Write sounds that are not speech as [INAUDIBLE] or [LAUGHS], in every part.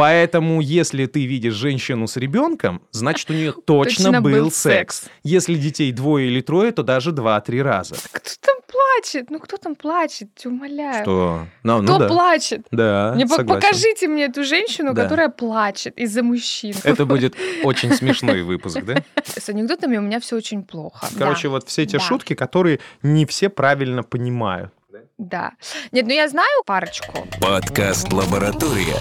Поэтому, если ты видишь женщину с ребенком, значит, у нее точно, Точно был, был секс. секс. Если детей двое или трое, то даже два-три раза. Кто там плачет? Ну кто там плачет? Умоляю. Что? Ну, Кто ну да. плачет? Да, Мне согласен. покажите мне эту женщину, Да. которая плачет из-за мужчин. Это будет [LAUGHS] очень смешной выпуск, да? С анекдотами у меня все очень плохо. Короче, да. вот все те Да. шутки, которые не все правильно понимают. Да. Нет, ну я знаю парочку. Подкаст «Лаборатория».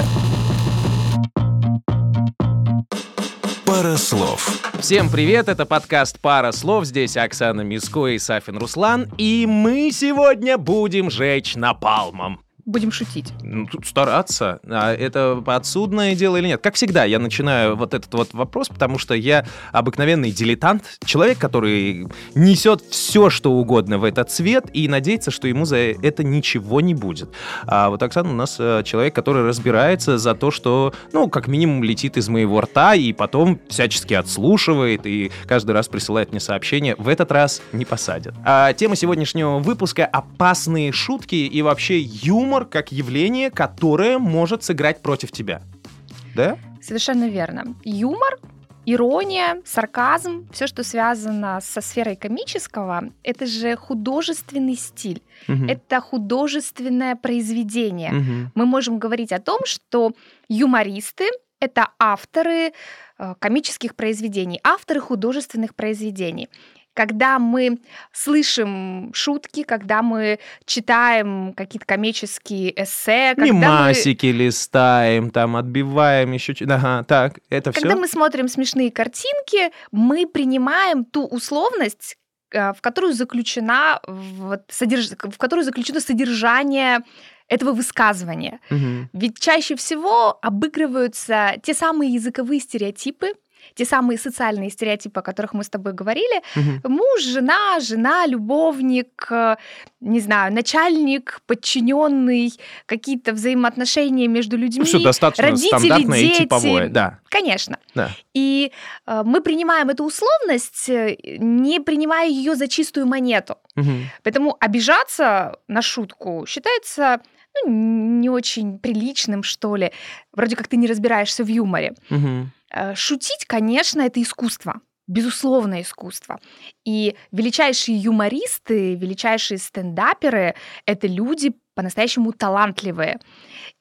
Пара слов. Всем привет, это подкаст «Пара слов». Здесь Оксана Миско и Сафин Руслан. И мы сегодня будем жечь напалмом. Будем шутить. Ну, тут стараться. А это подсудное дело или нет? Как всегда, я начинаю вот этот вот вопрос, потому что я обыкновенный дилетант, человек, который несет все, что угодно в этот цвет и надеется, что ему за это ничего не будет. А вот Оксана у нас э, человек, который разбирается за то, что, ну, как минимум летит из моего рта и потом всячески отслушивает и каждый раз присылает мне сообщение. В этот раз не посадят. А тема сегодняшнего выпуска — опасные шутки и вообще юмор как явление, которое может сыграть против тебя. Да? Совершенно верно. Юмор, ирония, сарказм, все, что связано со сферой комического, это же художественный стиль, Мгм. это художественное произведение. Мгм. Мы можем говорить о том, что юмористы — это авторы э, комических произведений, авторы художественных произведений. Когда мы слышим шутки, когда мы читаем какие-то комические эссе, когда мы, Мемасики листаем, там, отбиваем еще... Ага, так, это когда все? мы смотрим смешные картинки, мы принимаем ту условность, э, в которую заключена вот содерж- в которую заключено содержание этого высказывания. Ведь чаще всего обыгрываются те самые языковые стереотипы, те самые социальные стереотипы, о которых мы с тобой говорили. Муж, жена, жена, любовник, э, не знаю, начальник, подчиненный, какие-то взаимоотношения между людьми. Все достаточно родители, стандартное и дети. типовое, да. Конечно. Да. И э, мы принимаем эту условность, э, не принимая ее за чистую монету. Мгм. Поэтому обижаться на шутку считается ну, не очень приличным, что ли. Вроде как ты не разбираешься в юморе. Мгм. Э, Шутить, конечно, это искусство. Безусловно, искусство. И величайшие юмористы, величайшие стендаперы — это люди по-настоящему талантливые.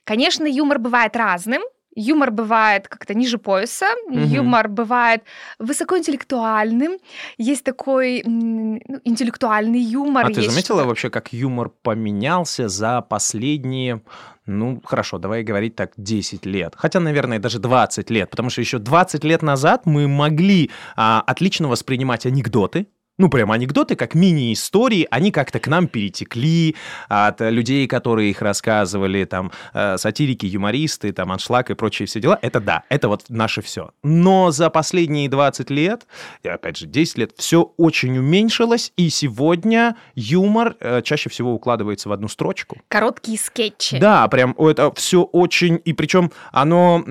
Конечно, юмор бывает разным. Юмор бывает как-то ниже пояса, Мгм. юмор бывает высокоинтеллектуальным. Есть такой ну, интеллектуальный юмор. А ты заметила вообще, как юмор поменялся за последние, ну, хорошо, давай говорить так, 10 лет. Хотя, наверное, даже 20 лет, потому что еще 20 лет назад мы могли а, отлично воспринимать анекдоты, ну, прям анекдоты, как мини-истории, они как-то к нам перетекли от э, людей, которые их рассказывали, там, э, сатирики, юмористы, там, аншлаг и прочие все дела. Это да, это вот наше все. Но за последние 20 лет, и опять же 10 лет, все очень уменьшилось, и сегодня юмор э, чаще всего укладывается в одну строчку. Короткие скетчи. Да, прям это все очень, и причем оно,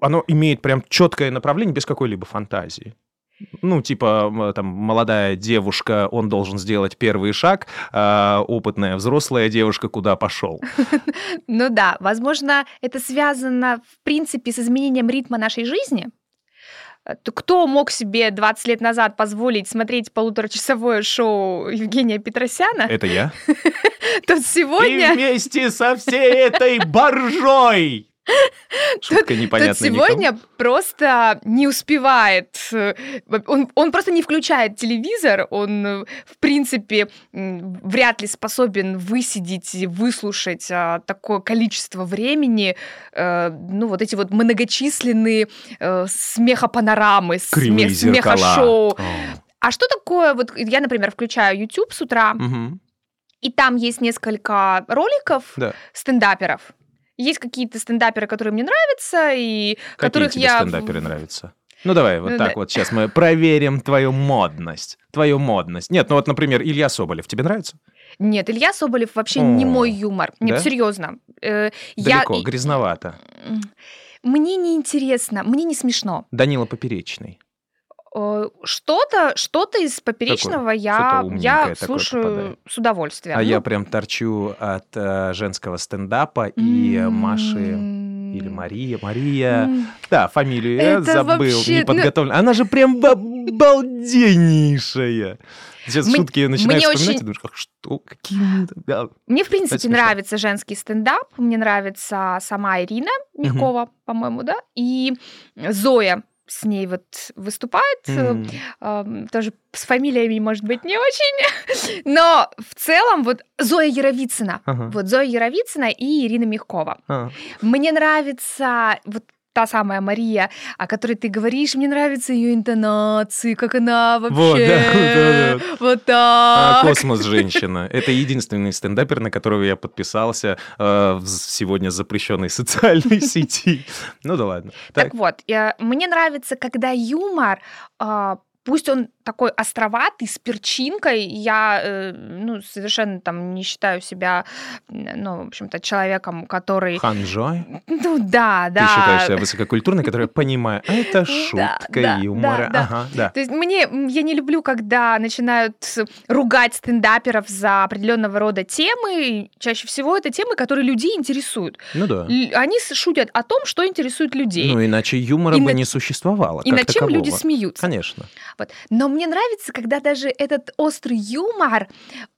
оно имеет прям четкое направление без какой-либо фантазии. Ну, типа, там, молодая девушка, он должен сделать первый шаг, а опытная взрослая девушка куда пошел. [LAUGHS] Ну да, возможно, это связано, в принципе, с изменением ритма нашей жизни. Э, то Кто мог себе 20 лет назад позволить смотреть полуторачасовое шоу Евгения Петросяна, Это я. [LAUGHS] тот И сегодня, вместе со всей этой боржой! Шутка непонятная никому. сегодня просто не успевает. э, Он, он просто не включает телевизор, он, э, в принципе, вряд ли способен высидеть и выслушать а, такое количество времени, э, ну, вот эти вот многочисленные э, смехопанорамы, Кривые смех, зеркала. смехошоу. О. А что такое, вот я, например, включаю YouTube с утра, Мгм. и там есть несколько роликов Да. стендаперов. Есть какие-то стендаперы, которые мне нравятся, и Какие которых тебе я... стендаперы нравятся? Ну давай, вот Ну, так да. вот сейчас мы проверим твою модность. Твою модность. Нет, ну вот, например, Илья Соболев. Тебе нравится? Нет, Илья Соболев вообще не О, мой юмор. Нет, да? серьезно. Э, Далеко, я... грязновато. Мне не интересно, мне не смешно. Данила Поперечный. Э, Что-то, что-то из поперечного я, умненькое я такое слушаю попадает. с удовольствием. А Ну, я прям торчу от э, женского стендапа и э, Маши... Или Мария, Мария. М. Да, фамилию я Это забыл, вообще, не ну-. Она же прям ба- балденнейшая. Сейчас Мне- шутки начинаешь мне вспоминать, очень- и думаешь, как что, какие... да. Мне, в принципе, смешно. нравится женский стендап. Мне нравится сама Ирина Мягкова, по-моему, да? И Зоя с ней вот выступает. М. Эм, Тоже с фамилиями, может быть, не очень. [LAUGHS] Но в целом вот Зоя Яровицына. Ага. Вот Зоя Яровицына и Ирина Мягкова. А. Мне нравится вот та самая Мария, о которой ты говоришь, мне нравятся ее интонации, как она вообще Вот, [LAUGHS] да, да, вот А, так. Космос женщина. Это единственный стендапер, на которого я подписался э, в сегодня запрещенной [LAUGHS] социальной сети. Ну да ладно. Так, Так, вот, э, мне нравится, когда юмор, а, пусть он такой островатый, с перчинкой, я э, ну, совершенно там не считаю себя, ну, в общем-то, человеком, который... Ханжой. Ну да, да. Ты считаешь себя высококультурной, которая понимает, а это шутка да, юмора. да, да. Ага, да. То есть мне, я не люблю, когда начинают ругать стендаперов за определенного рода темы. Чаще всего это темы, которые людей интересуют. Ну да. Они шутят о том, что интересует людей. Ну, иначе юмора И бы на- не существовало. и над чем люди такового. смеются. Конечно. Вот. Но мне нравится, когда даже этот острый юмор,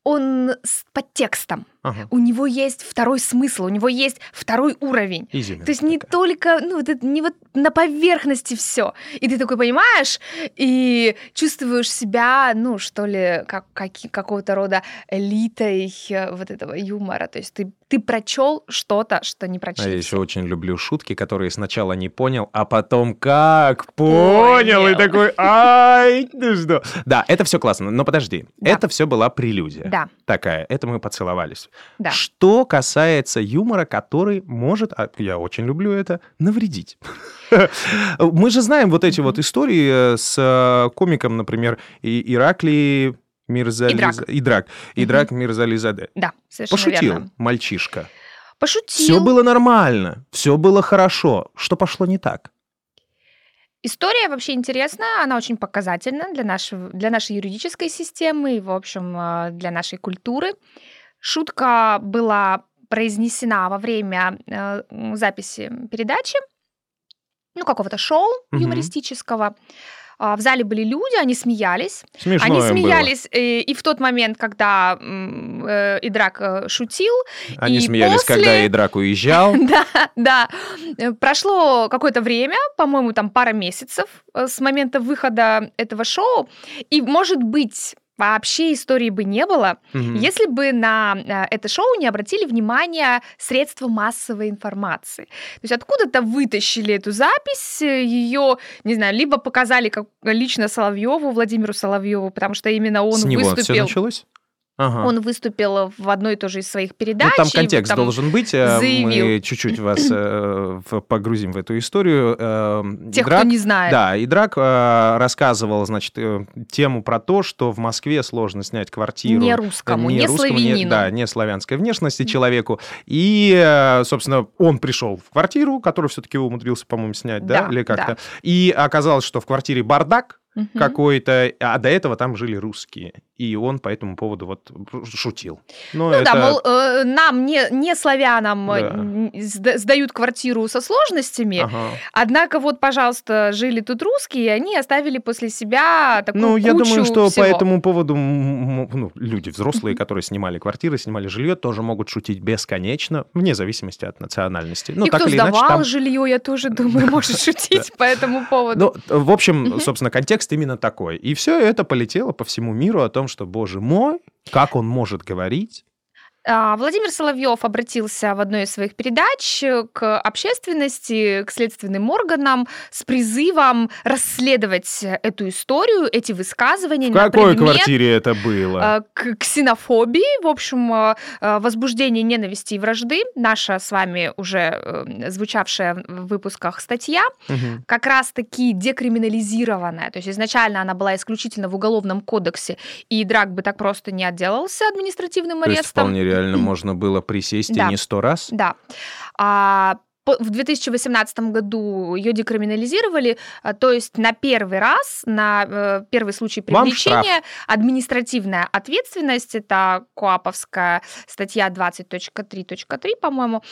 он с подтекстом. Ага. У него есть второй смысл, у него есть второй уровень. Изюминка То есть не такая. только, ну, вот это не вот на поверхности все. И ты такой понимаешь и чувствуешь себя, ну, что ли, как, каки- какого-то рода элитой э, вот этого юмора. То есть ты, ты прочел что-то, что не прочел. А я еще очень люблю шутки, которые сначала не понял, а потом как понял, и Понял. такой, ай, ну что. Да, это все классно, но подожди, Да. это все была прелюдия. Да, Такая, это мы поцеловались. Да. Что касается юмора, который может, а я очень люблю это, навредить. [LAUGHS] Мы же знаем вот эти вот истории э, с э, комиком, например, Иракли Мирзализ... Идрак. Идрак. Мирзализаде. Да, совершенно Пошутил верно. мальчишка. Пошутил. Все было нормально, все было хорошо. Что пошло не так? История вообще интересная, она очень показательна для, нашего, для нашей юридической системы и, в общем, э, для нашей культуры. Шутка была произнесена во время э, записи передачи, ну, какого-то шоу Мгм. юмористического. А, В зале были люди, они смеялись. Смешно они было. смеялись э, и в тот момент, когда э, Идрак э, шутил, Они и смеялись, после- когда Идрак уезжал. [LAUGHS] да, да. Э, Прошло какое-то время, по-моему, там пара месяцев с момента выхода этого шоу, и, может быть, вообще истории бы не было, Мгм. если бы на э, это шоу не обратили внимание средства массовой информации. То есть откуда-то вытащили эту запись, ее, не знаю, либо показали как лично Соловьеву, Владимиру Соловьеву, потому что именно он С него все выступил. началось? Ага. Он выступил в одной и той же из своих передач. Ну, там и контекст там- должен быть. э, заявил. Мы чуть-чуть вас э, погрузим в эту историю. Э, Тех, Идрак- кто не знает. Да, и Драк э, рассказывал, значит, э, тему про то, что в Москве сложно снять квартиру. Не русскому, не, русскому, славянину. да, не славянской внешности человеку. И, э, собственно, он пришел в квартиру, которую все-таки умудрился, по-моему, снять, да, Да, или как-то. да. И оказалось, что в квартире бардак Мгм. какой-то, а до этого там жили русские. И он по этому поводу вот шутил. Но Ну это... да, мол, э, нам, не, не славянам, э, Да. сдают квартиру со сложностями, Ага. однако вот, пожалуйста, жили тут русские, и они оставили после себя такую Ну, я думаю, что всего. по этому поводу ну, люди взрослые, которые снимали квартиры, снимали жилье, тоже могут шутить бесконечно, вне зависимости от национальности. Ну, и так кто или иначе, сдавал там... жилье, я тоже [LAUGHS] думаю, может шутить по этому поводу. Ну, в общем, собственно, контекст именно такой. И все это полетело по всему миру о том, что, боже мой, как он может говорить? А, Владимир Соловьев обратился в одной из своих передач э, к общественности, к следственным органам с призывом расследовать эту историю, эти высказывания В какой предмет квартире это было? э, к ксенофобии, в общем, э, возбуждение ненависти и вражды, наша с вами уже звучавшая в выпусках статья, Мгм. как раз-таки декриминализированная. То есть изначально она была исключительно в Уголовном кодексе, и Драк бы так просто не отделался административным арестом. Реально [CLEARS THROAT] можно было присесть и Да. не сто раз? Да. А в 2018 году ее декриминализировали, а, то есть на первый раз, на э, первый случай привлечения административная ответственность, это КОАПовская статья 20.3.3, по-моему,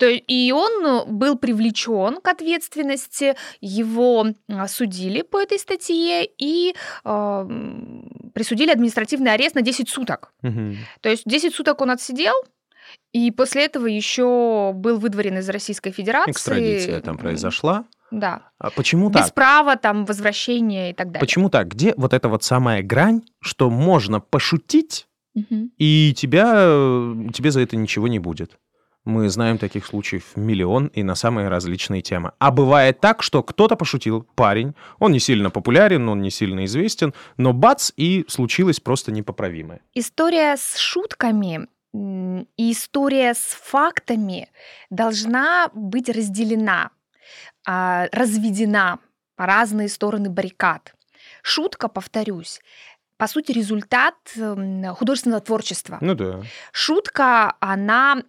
и он был привлечен к ответственности, его судили по этой статье и э, присудили административный арест на 10 суток. Угу. То есть 10 суток он отсидел, и после этого еще был выдворен из Российской Федерации. Экстрадиция там произошла. Да. А почему Без так? права там возвращения и так далее. Почему так? Где вот эта вот самая грань, что можно пошутить, угу. и тебя, тебе за это ничего не будет? Мы знаем таких случаев миллион и на самые различные темы. А бывает так, что кто-то пошутил, парень, он не сильно популярен, он не сильно известен, но бац, и случилось просто непоправимое. История с шутками и история с фактами должна быть разделена, а, разведена по разные стороны баррикад. Шутка, повторюсь, по сути, результат художественного творчества. Ну да. Шутка, она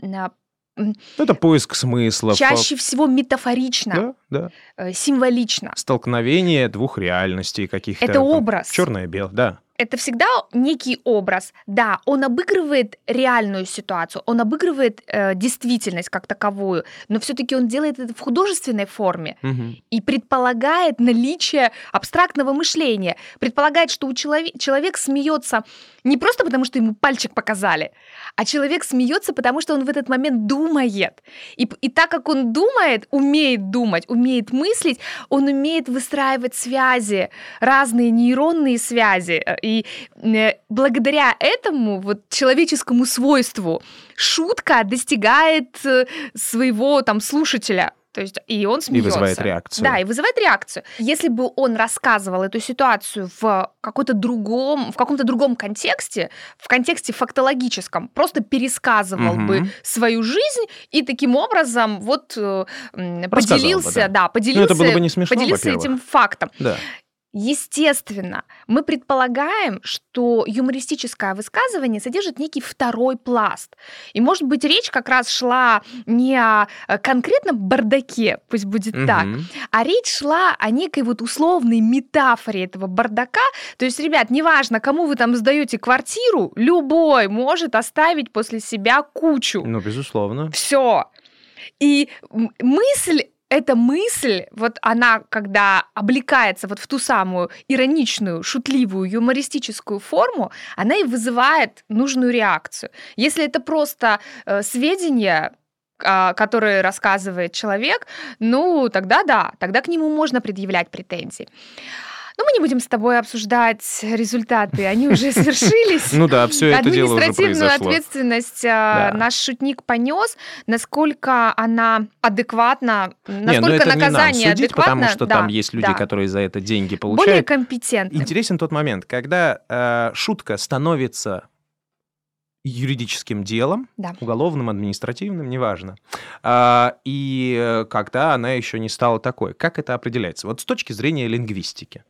это поиск смыслов. Чаще всего метафорично, да, да. Э, символично. Столкновение двух реальностей каких-то. Это образ. Черное-белое, да это всегда некий образ. Да, он обыгрывает реальную ситуацию, он обыгрывает э, действительность как таковую, но все-таки он делает это в художественной форме угу. и предполагает наличие абстрактного мышления, предполагает, что у человек, человек смеется не просто потому, что ему пальчик показали, а человек смеется, потому что он в этот момент думает. И, и так как он думает, умеет думать, умеет мыслить, он умеет выстраивать связи, разные нейронные связи э, и э, благодаря этому вот человеческому свойству шутка достигает э, своего там слушателя. То есть и он смеется. И вызывает реакцию. Да, и вызывает реакцию. Если бы он рассказывал эту ситуацию в каком-то другом, в каком-то другом контексте, в контексте фактологическом, просто пересказывал угу. бы свою жизнь и таким образом вот э, поделился, бы, да. да, поделился, ну, это было бы не смешно, поделился этим фактом. Да. Естественно, мы предполагаем, что юмористическое высказывание содержит некий второй пласт. И, может быть, речь как раз шла не о конкретном бардаке, пусть будет угу. так, а речь шла о некой вот условной метафоре этого бардака. То есть, ребят, неважно, кому вы там сдаете квартиру, любой может оставить после себя кучу. Ну, безусловно. Все. И мысль эта мысль, вот она, когда облекается вот в ту самую ироничную, шутливую, юмористическую форму, она и вызывает нужную реакцию. Если это просто э, сведения, э, которые рассказывает человек, ну тогда да, тогда к нему можно предъявлять претензии. Но ну, мы не будем с тобой обсуждать результаты, они уже [LAUGHS] свершились. Ну да, все это дело уже Административную ответственность а, наш шутник понес, насколько она адекватна, ну насколько наказание адекватно. потому что там есть люди, которые за это деньги получают. Более компетентны. Интересен тот момент, когда э, шутка становится юридическим делом, да. уголовным, административным, неважно. А, и э, когда она еще не стала такой. Как это определяется? Вот с точки зрения лингвистики.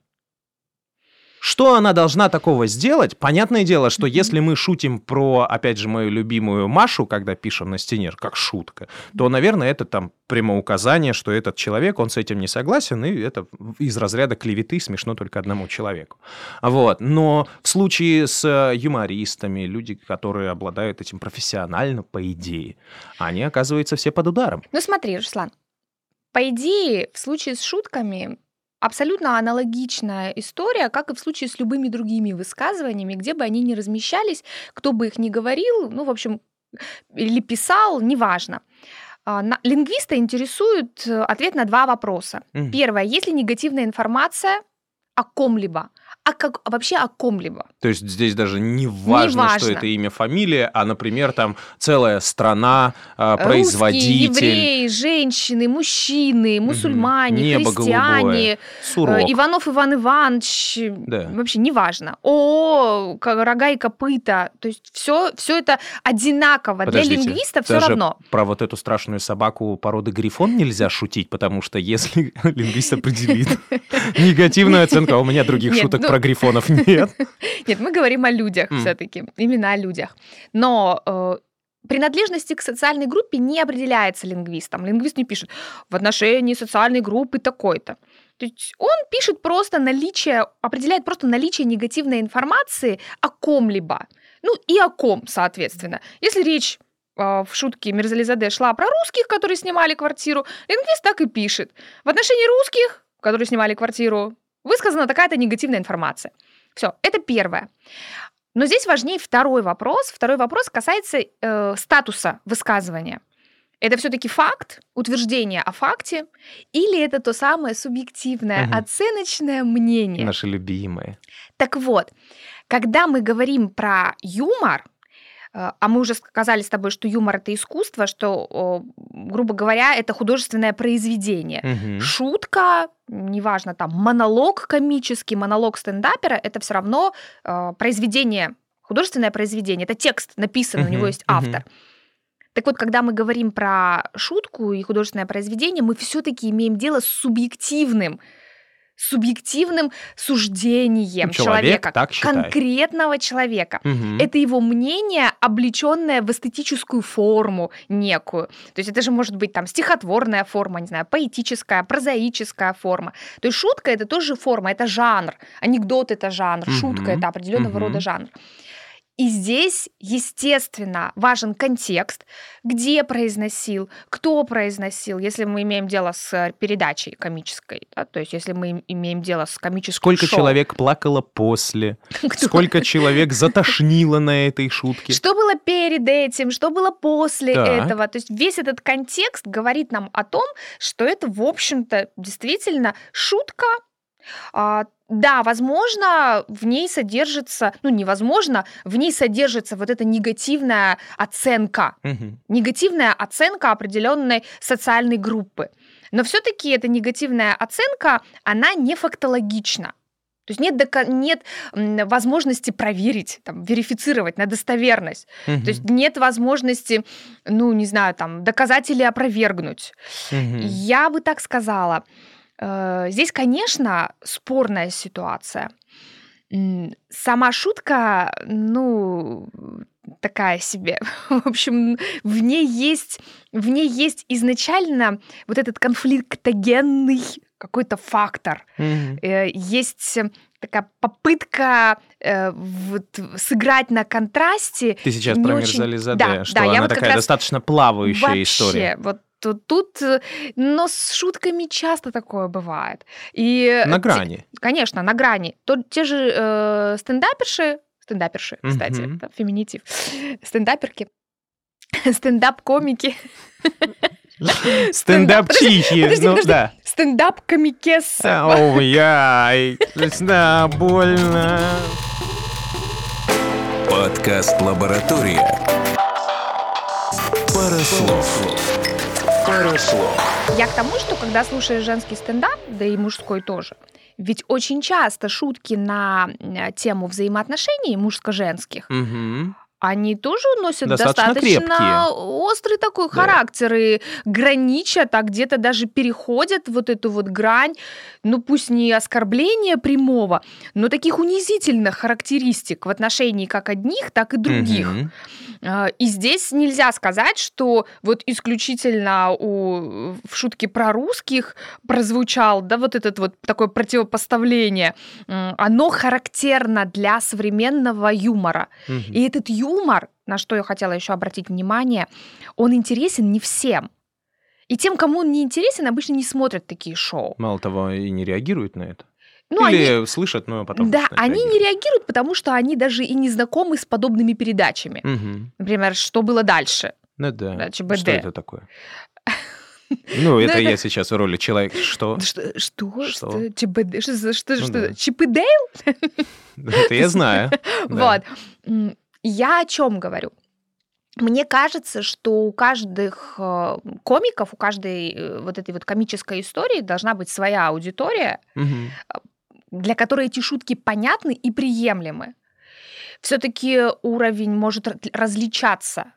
Что она должна такого сделать? Понятное дело, что если мы шутим про, опять же, мою любимую Машу, когда пишем на стене, как шутка, то, наверное, это там прямоуказание, что этот человек, он с этим не согласен, и это из разряда клеветы смешно только одному человеку. Вот. Но в случае с юмористами, люди, которые обладают этим профессионально, по идее, они оказываются все под ударом. Ну смотри, Руслан, по идее, в случае с шутками Абсолютно аналогичная история, как и в случае с любыми другими высказываниями, где бы они ни размещались, кто бы их ни говорил, ну, в общем, или писал, неважно. А, лингвиста интересует э, ответ на два вопроса. Mm. Первое, есть ли негативная информация о ком-либо? А как вообще о ком-либо. То есть здесь даже не важно, не важно. что это имя, фамилия, а, например, там целая страна, а, производитель. Русские, евреи, женщины, мужчины, мусульмане, Небо христиане, голубое, э, Иванов Иван Иванович, да. вообще неважно. О, рога и копыта, то есть все, все это одинаково. Подождите, Для лингвиста все равно. Про вот эту страшную собаку породы грифон нельзя шутить, потому что если [LAUGHS] лингвист определит [LAUGHS] негативную оценку, а у меня других шуток ну, про грифонов [LAUGHS] нет. Нет, мы говорим о людях все-таки, именно о людях. Но э, принадлежности к социальной группе не определяется лингвистом. Лингвист не пишет в отношении социальной группы такой-то. То есть он пишет просто наличие, определяет просто наличие негативной информации о ком-либо. Ну и о ком, соответственно. Если речь э, в шутке Мирзализаде шла про русских, которые снимали квартиру, лингвист так и пишет. В отношении русских, которые снимали квартиру, высказана такая-то негативная информация. Все, это первое. Но здесь важнее второй вопрос. Второй вопрос касается э, статуса высказывания. Это все-таки факт, утверждение о факте, или это то самое субъективное, угу. оценочное мнение? Наши любимые. Так вот, когда мы говорим про юмор, а мы уже сказали с тобой, что юмор это искусство, что, грубо говоря, это художественное произведение. Угу. Шутка, неважно, там монолог комический, монолог стендапера, это все равно э, произведение, художественное произведение, это текст написан, угу. у него есть автор. Угу. Так вот, когда мы говорим про шутку и художественное произведение, мы все-таки имеем дело с субъективным субъективным суждением Человек человека, так конкретного человека. Угу. Это его мнение, облеченное в эстетическую форму некую. То есть это же может быть там стихотворная форма, не знаю, поэтическая, прозаическая форма. То есть шутка это тоже форма, это жанр. Анекдот это жанр, угу. шутка это определенного угу. рода жанр. И здесь, естественно, важен контекст, где произносил, кто произносил, если мы имеем дело с передачей комической, да, то есть если мы имеем дело с комическим Сколько шоу. человек плакало после, сколько человек затошнило на этой шутке. Что было перед этим, что было после этого. То есть весь этот контекст говорит нам о том, что это, в общем-то, действительно шутка, а, да, возможно, в ней содержится, ну, невозможно, в ней содержится вот эта негативная оценка, угу. негативная оценка определенной социальной группы. Но все-таки эта негативная оценка, она не фактологична. То есть нет, дока- нет возможности проверить, там, верифицировать на достоверность. Угу. То есть нет возможности, ну, не знаю, там, доказать или опровергнуть. Угу. Я бы так сказала. Э, здесь, конечно, спорная ситуация. Сама шутка, ну, такая себе. [LAUGHS] В общем, в ней есть, в ней есть изначально вот этот конфликтогенный какой-то фактор. Mm-hmm. Есть такая попытка э, вот, сыграть на контрасте. Ты сейчас про очень... Мирзализаде, да, что да, она вот такая достаточно плавающая вообще, история. Вот то тут, э, но с шутками часто такое бывает. И на грани. Те, конечно, на грани. То те же э, стендаперши, стендаперши, кстати, mm-hmm. феминитив, [LAUGHS] стендаперки, [LAUGHS] стендап-комики. [LAUGHS] Стендап-чихи, ну да. Стендап-комикесса. Оу, яй, да, больно. Подкаст «Лаборатория». Пара слов. Хорошо. Я к тому, что когда слушаешь женский стендап, да и мужской тоже, ведь очень часто шутки на э, тему взаимоотношений мужско-женских, угу они тоже носят достаточно, достаточно острый такой да. характер и граничат, а где-то даже переходят вот эту вот грань, ну пусть не оскорбления прямого, но таких унизительных характеристик в отношении как одних, так и других. Угу. И здесь нельзя сказать, что вот исключительно у, в шутке про русских прозвучал, да, вот этот вот такое противопоставление. Оно характерно для современного юмора. Угу. И этот юмор, на что я хотела еще обратить внимание, он интересен не всем. И тем, кому он не интересен, обычно не смотрят такие шоу. Мало того, и не реагируют на это. Ну, Или они... слышат, но потом... Да, они реагируют. не реагируют, потому что они даже и не знакомы с подобными передачами. Угу. Например, что было дальше? Ну да. да ЧБД. Что это такое? [LAUGHS] Ну, это я сейчас в роли человека. Что? Что? Что? ЧБД? Что? Что? Что? Чипыдейл? [LAUGHS] Это я знаю. [LAUGHS] Вот. Я о чем говорю? Мне кажется, что у каждых э, комиков, у каждой э, вот этой вот комической истории должна быть своя аудитория, угу для которой эти шутки понятны и приемлемы. Все-таки уровень может различаться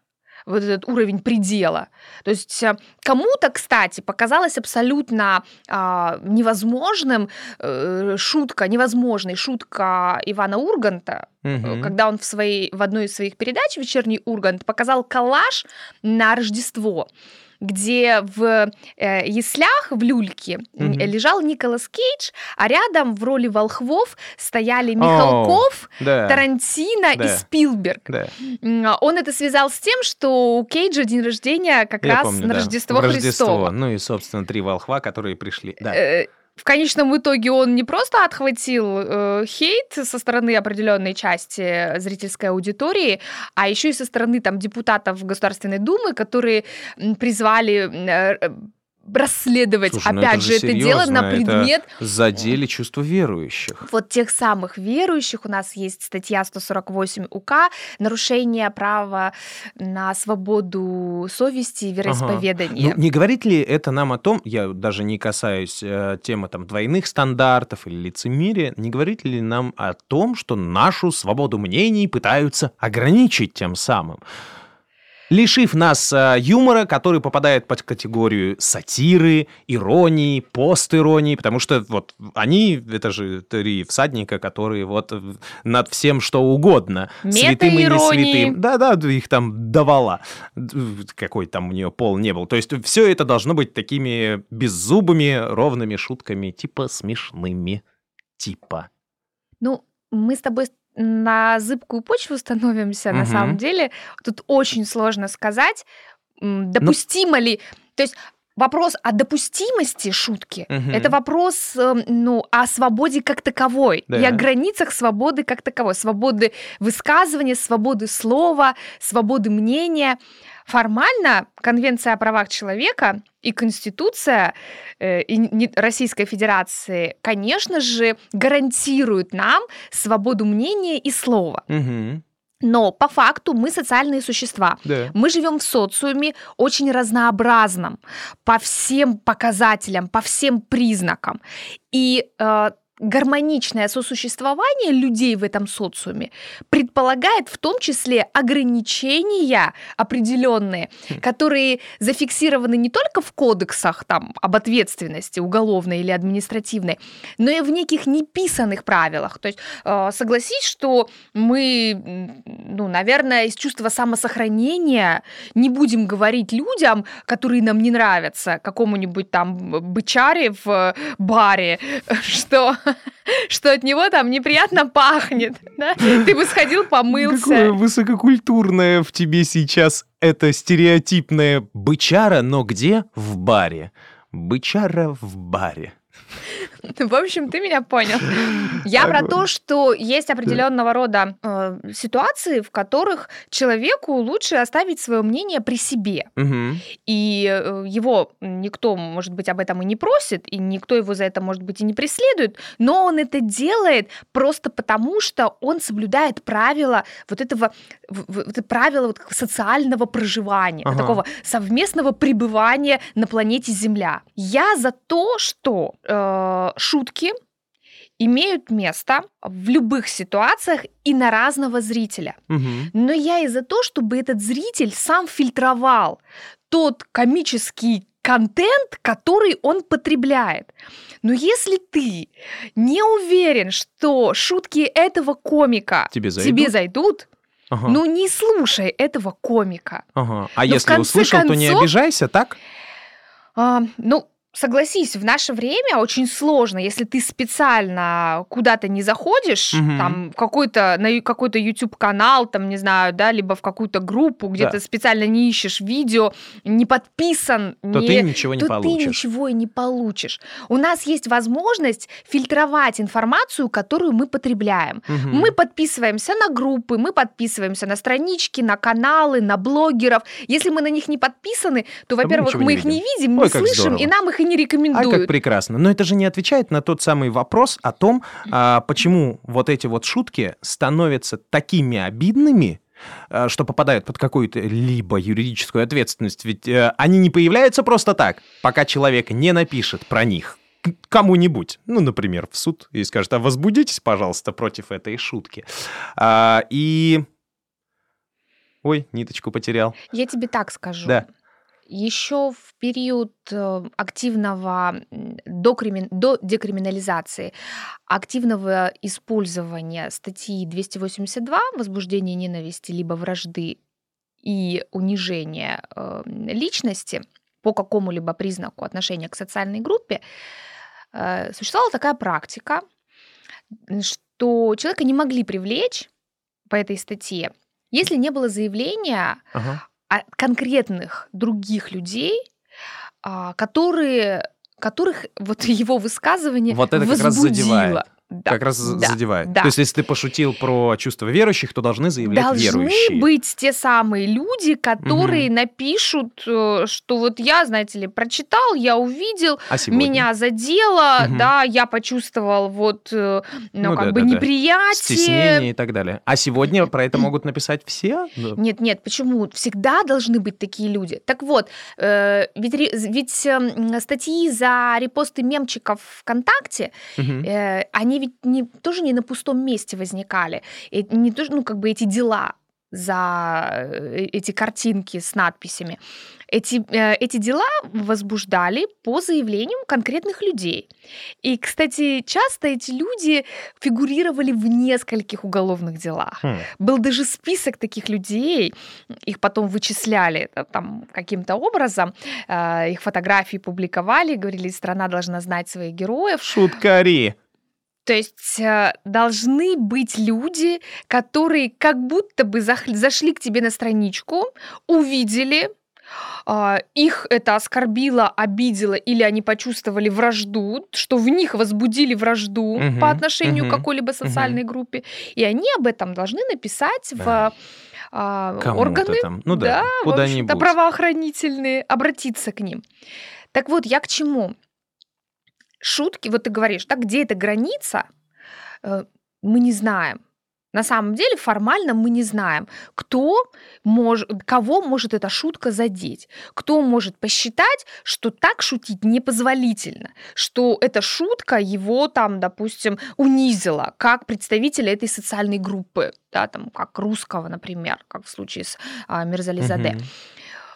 вот этот уровень предела. То есть Кому-то, кстати, показалось абсолютно э, невозможным э, шутка, невозможной шутка Ивана Урганта, угу. когда он в, своей, в одной из своих передач «Вечерний Ургант» показал коллаж на Рождество где в э, яслях в люльке угу. лежал Николас Кейдж, а рядом в роли волхвов стояли Михалков, oh, да. Тарантино да. и Спилберг. Да. Он это связал с тем, что у Кейджа день рождения как Я раз помню, на да. Рождество Христово. Рождество. Ну и, собственно, три волхва, которые пришли. Да. Э, в конечном итоге он не просто отхватил э, хейт со стороны определенной части зрительской аудитории, а еще и со стороны там депутатов Государственной Думы, которые призвали э, расследовать, Слушай, ну опять это же, это дело на предмет... Это задели чувство верующих. Вот тех самых верующих. У нас есть статья 148 УК «Нарушение права на свободу совести и вероисповедания». Ага. Ну, не говорит ли это нам о том, я даже не касаюсь э, темы там, двойных стандартов или лицемерия, не говорит ли нам о том, что нашу свободу мнений пытаются ограничить тем самым? Лишив нас э, юмора, который попадает под категорию сатиры, иронии, постиронии, потому что вот они, это же три всадника, которые вот над всем что угодно, святым и не святым. Да-да, их там давала. Какой там у нее пол не был. То есть все это должно быть такими беззубыми, ровными шутками, типа смешными. Типа. Ну, мы с тобой на зыбкую почву становимся, угу. на самом деле. Тут очень сложно сказать, ну допустимо ну... ли... То есть вопрос о допустимости шутки угу. это вопрос эм, ну о свободе как таковой да. и о границах свободы как таковой свободы высказывания свободы слова свободы мнения формально конвенция о правах человека и Конституция э, и Российской Федерации, конечно же, гарантируют нам свободу мнения и слова. Угу. Но по факту мы социальные существа. Да. Мы живем в социуме очень разнообразном по всем показателям, по всем признакам. И э, гармоничное сосуществование людей в этом социуме предполагает в том числе ограничения определенные, хм. которые зафиксированы не только в кодексах там, об ответственности уголовной или административной, но и в неких неписанных правилах. То есть э, согласись, что мы, ну, наверное, из чувства самосохранения не будем говорить людям, которые нам не нравятся, какому-нибудь там бычаре в баре, [LAUGHS] что [LAUGHS] что от него там неприятно пахнет. [LAUGHS] Да? Ты бы сходил, помылся. Какое высококультурное в тебе сейчас это стереотипное бычара, но где? В баре. Бычара в баре. [LAUGHS] В общем, ты меня понял. Я про то, что есть определенного рода э, ситуации, в которых человеку лучше оставить свое мнение при себе. И э, его никто, может быть, об этом и не просит, и никто его за это, может быть, и не преследует, но он это делает просто потому, что он соблюдает правила вот этого, вот правила вот социального проживания, ага. такого совместного пребывания на планете Земля. Я за то, что э, шутки имеют место в любых ситуациях и на разного зрителя. Угу. Но я и за то, чтобы этот зритель сам фильтровал тот комический контент, который он потребляет. Но если ты не уверен, что шутки этого комика тебе зайдут, тебе зайдут ага. ну не слушай этого комика. Ага. А Но если услышал, концов, то не обижайся, так? А, ну, Согласись, в наше время очень сложно, если ты специально куда-то не заходишь, угу. там какой-то на какой-то YouTube канал, там не знаю, да, либо в какую-то группу, где да. ты специально не ищешь видео, не подписан, то не, ты ничего не то получишь. ты ничего и не получишь. У нас есть возможность фильтровать информацию, которую мы потребляем. Угу. Мы подписываемся на группы, мы подписываемся на странички, на каналы, на блогеров. Если мы на них не подписаны, то, во-первых, мы, мы их не видим, не слышим, здорово. и нам их и не рекомендуют. А как прекрасно. Но это же не отвечает на тот самый вопрос о том, а, почему вот эти вот шутки становятся такими обидными, а, что попадают под какую-то либо юридическую ответственность. Ведь э, они не появляются просто так, пока человек не напишет про них кому-нибудь, ну, например, в суд, и скажет, а возбудитесь, пожалуйста, против этой шутки. А, и... Ой, ниточку потерял. Я тебе так скажу. Да еще в период э, активного до, кримин... до декриминализации, активного использования статьи 282 возбуждение ненависти либо вражды и унижение э, личности по какому-либо признаку отношения к социальной группе, э, существовала такая практика, что человека не могли привлечь по этой статье, если не было заявления ага. От конкретных других людей, а, которые, которых вот [LAUGHS] его высказывание вот это возбудило. как раз задевает да, как раз да, задевает. Да. То есть, если ты пошутил про чувство верующих, то должны заявлять должны верующие. Должны быть те самые люди, которые угу. напишут, э, что вот я, знаете ли, прочитал, я увидел, а меня задело, угу. да, я почувствовал вот, э, ну, ну как да, бы да, неприятие. Стеснение и так далее. А сегодня про это могут написать все? Нет, нет, почему? Всегда должны быть такие люди. Так вот, э, ведь, ведь эм, статьи за репосты мемчиков ВКонтакте, угу. они ведь не, тоже не на пустом месте возникали. И не то, ну, как бы эти дела за э, эти картинки с надписями. Эти, э, эти дела возбуждали по заявлениям конкретных людей. И, кстати, часто эти люди фигурировали в нескольких уголовных делах. Хм. Был даже список таких людей, их потом вычисляли там каким-то образом, э, их фотографии публиковали, говорили, страна должна знать своих героев. Шуткари. То есть э, должны быть люди, которые как будто бы зашли к тебе на страничку, увидели, а, их это оскорбило, обидело или они почувствовали вражду, что в них возбудили вражду угу, по отношению угу, к какой-либо социальной угу. группе, и они об этом должны написать да. в а, органы, там. Ну да, да куда-нибудь. правоохранительные, обратиться к ним. Так вот, я к чему? Шутки, вот ты говоришь, так где эта граница, э, мы не знаем. На самом деле формально мы не знаем, кто мож, кого может эта шутка задеть, кто может посчитать, что так шутить непозволительно, что эта шутка его там, допустим, унизила как представителя этой социальной группы, да, там, как русского, например, как в случае с а, Мирзализаде. Угу.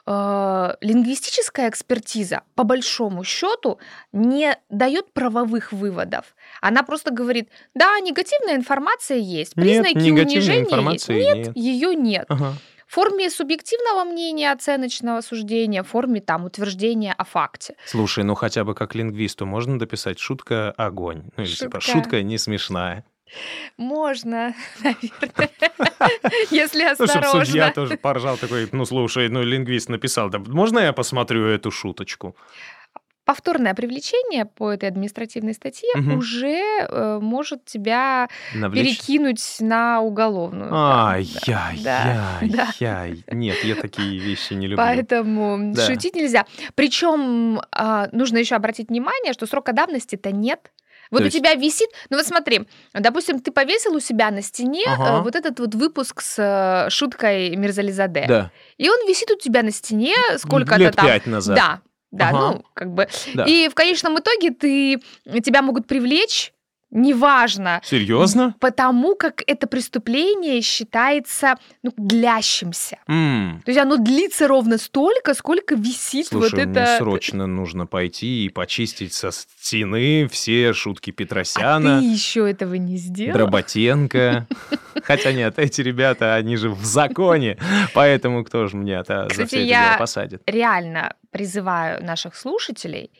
Э, лингвистическая экспертиза, по большому счету, не дает правовых выводов. Она просто говорит, да, негативная информация есть, признаки нет, унижения есть. Нет, нет, ее нет. Ага. В форме субъективного мнения, оценочного суждения, в форме там утверждения о факте. Слушай, ну хотя бы как лингвисту можно дописать шутка огонь. Ну или шутка. типа шутка не смешная. Можно, [LAUGHS] наверное, если [LAUGHS] осторожно. Судья тоже поржал такой, ну, слушай, ну, лингвист написал, да можно я посмотрю эту шуточку? повторное привлечение по этой административной статье угу. уже э, может тебя Навлечь? перекинуть на уголовную. Ай-яй-яй, да, да. Нет, я такие вещи не люблю. Поэтому да. шутить нельзя. Причем э, нужно еще обратить внимание, что срока давности-то нет. Вот То у есть... тебя висит, ну вот смотри, допустим, ты повесил у себя на стене ага. э, вот этот вот выпуск с э, шуткой Мирзализаде. Да. И он висит у тебя на стене сколько-то Лет там. пять назад. Да. Да, ага. ну, как бы. Да. И в конечном итоге ты, тебя могут привлечь неважно. Серьезно? Потому как это преступление считается ну, длящимся. Mm. То есть оно длится ровно столько, сколько висит Слушай, вот это. Мне срочно нужно пойти и почистить со стены все шутки Петросяна. А ты еще этого не сделал. Дроботенко. [LAUGHS] Хотя нет, эти ребята, они же в законе, поэтому кто же мне за все это дело посадит? реально призываю наших слушателей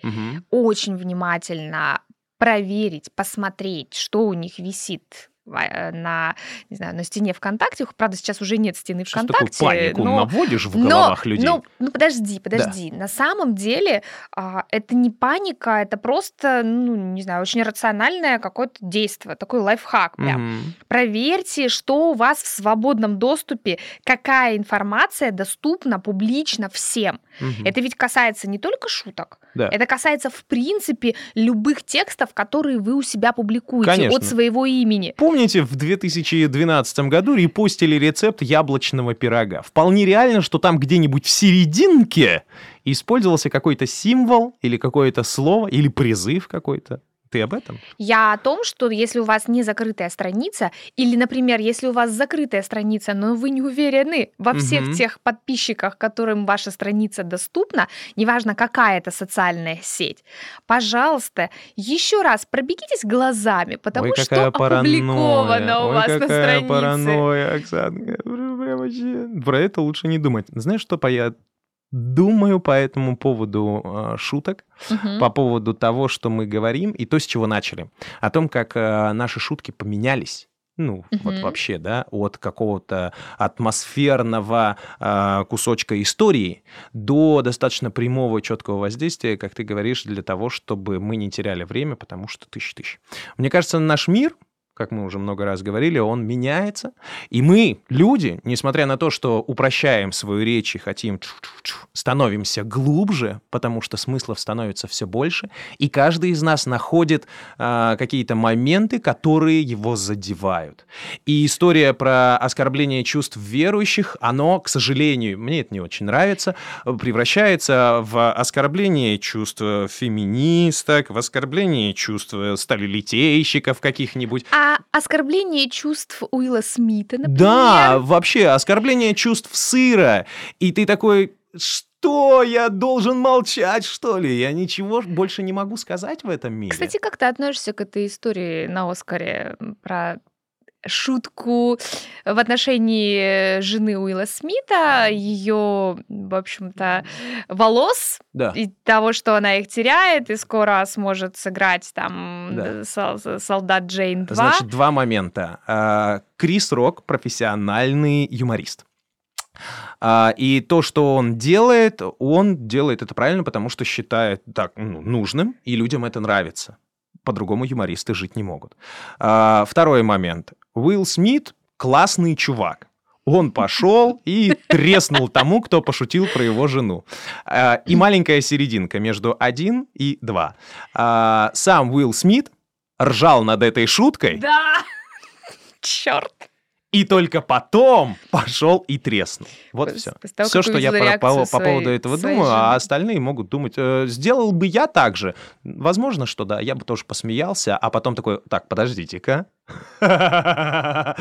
очень внимательно проверить, посмотреть, что у них висит на, не знаю, на стене ВКонтакте. Правда, сейчас уже нет стены сейчас ВКонтакте. Такую панику но, наводишь в головах но, людей. Но, ну, подожди, подожди. Да. На самом деле а, это не паника, это просто, ну, не знаю, очень рациональное какое-то действие, такой лайфхак прям. Угу. Проверьте, что у вас в свободном доступе, какая информация доступна публично всем. Угу. Это ведь касается не только шуток, да. это касается, в принципе, любых текстов, которые вы у себя публикуете Конечно. от своего имени. Помните, в 2012 году репостили рецепт яблочного пирога? Вполне реально, что там где-нибудь в серединке использовался какой-то символ или какое-то слово, или призыв какой-то Ты об этом? Я о том, что если у вас не закрытая страница, или, например, если у вас закрытая страница, но вы не уверены во всех Мгм. тех подписчиках, которым ваша страница доступна, неважно, какая это социальная сеть, пожалуйста, еще раз пробегитесь глазами, потому Ой, что опубликовано паранойя. у Ой, вас на странице. паранойя, Оксанка. Прям вообще. Про это лучше не думать. Знаешь, что я думаю по этому поводу э, шуток, Мгм. по поводу того, что мы говорим, и то, с чего начали. О том, как э, наши шутки поменялись. Ну, вот Мгм. вообще, да, от какого-то атмосферного э, кусочка истории до достаточно прямого, четкого воздействия, как ты говоришь, для того, чтобы мы не теряли время, потому что тысяч-тысяч. Мне кажется, наш мир, как мы уже много раз говорили, он меняется. И мы, люди, несмотря на то, что упрощаем свою речь и хотим становимся глубже, потому что смыслов становится все больше, и каждый из нас находит а, какие-то моменты, которые его задевают. И история про оскорбление чувств верующих, оно, к сожалению, мне это не очень нравится, превращается в оскорбление чувств феминисток, в оскорбление чувств сталелитейщиков каких-нибудь. А оскорбление чувств Уилла Смита, например? Да, вообще, оскорбление чувств сыра. И ты такой, что, я должен молчать, что ли? Я ничего больше не могу сказать в этом мире. Кстати, как ты относишься к этой истории на Оскаре про шутку в отношении жены Уилла Смита, ее, в общем-то, волос да. и того, что она их теряет, и скоро сможет сыграть там Да. э, сол- солдат Джейн 2. Значит, два момента. А, Крис Рок профессиональный юморист. А, И то, что он делает, он делает это правильно, потому что считает так ну, нужным, и людям это нравится. По-другому юмористы жить не могут. А, Второй момент. Уилл Смит классный чувак. Он пошел и треснул тому, кто пошутил про его жену. А, И маленькая серединка между один и два. А, Сам Уилл Смит ржал над этой шуткой, Да! [LAUGHS] Черт! И только потом пошел и треснул. Вот После- все. после того, Все, что я увидела по, реакцию по поводу своей- этого своей думаю, а жены. остальные могут думать, э, сделал бы я так же. Возможно, что да, я бы тоже посмеялся, а потом такой, так, подождите-ка. [LAUGHS]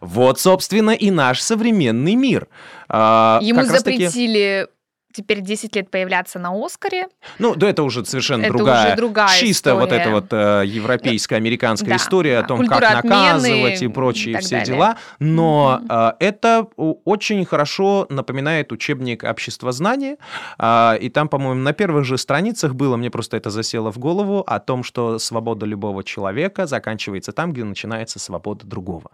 Вот, собственно, и наш современный мир. А, Ему запретили теперь 10 лет появляться на Оскаре. Ну, да, это уже совершенно Это другая, уже другая чисто вот история. эта вот э, европейская, американская да, история о да. том, Культура как отмены наказывать и и прочие так все далее. дела. Но Мгм. э, это о- очень хорошо напоминает учебник обществознания. А, и там, по-моему, на первых же страницах было, мне просто это засело в голову, о том, что свобода любого человека заканчивается там, где начинается свобода другого.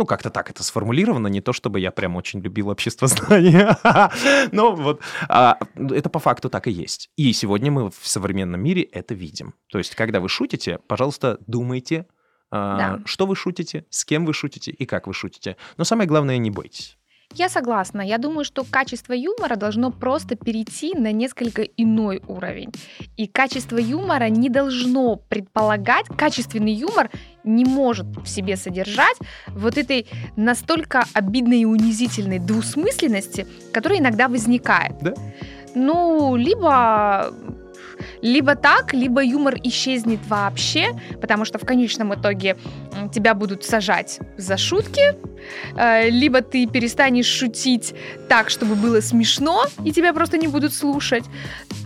Ну, как-то так это сформулировано, не то чтобы я прям очень любил общество знания. [LAUGHS] Но вот а, это по факту так и есть. И сегодня мы в современном мире это видим. То есть, когда вы шутите, пожалуйста, думайте, а, Да. что вы шутите, с кем вы шутите и как вы шутите. Но самое главное, не бойтесь. Я согласна. Я думаю, что качество юмора должно просто перейти на несколько иной уровень. И качество юмора не должно предполагать, качественный юмор не может в себе содержать вот этой настолько обидной и унизительной двусмысленности, которая иногда возникает. Да. Ну, либо либо так, либо юмор исчезнет вообще, потому что в конечном итоге тебя будут сажать за шутки, э, либо ты перестанешь шутить так, чтобы было смешно, и тебя просто не будут слушать.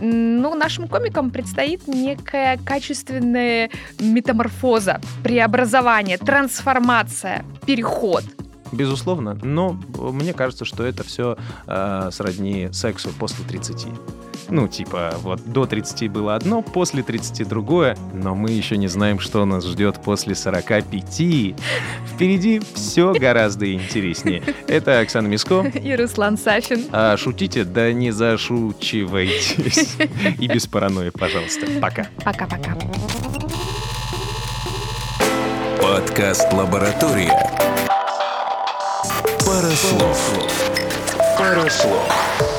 Ну, нашим комикам предстоит некая качественная метаморфоза, преобразование, трансформация, переход. Безусловно. Но э, мне кажется, что это все сродни сексу после 30. Ну, типа, вот до 30 было одно, после 30 другое, но мы еще не знаем, что нас ждет после 45. Впереди все гораздо интереснее. Это Оксана Миско. И Руслан Сафин. А шутите, да не зашучивайтесь. И без паранойи, пожалуйста. Пока. Пока-пока. Подкаст «Лаборатория». Пару слов. Пару слов.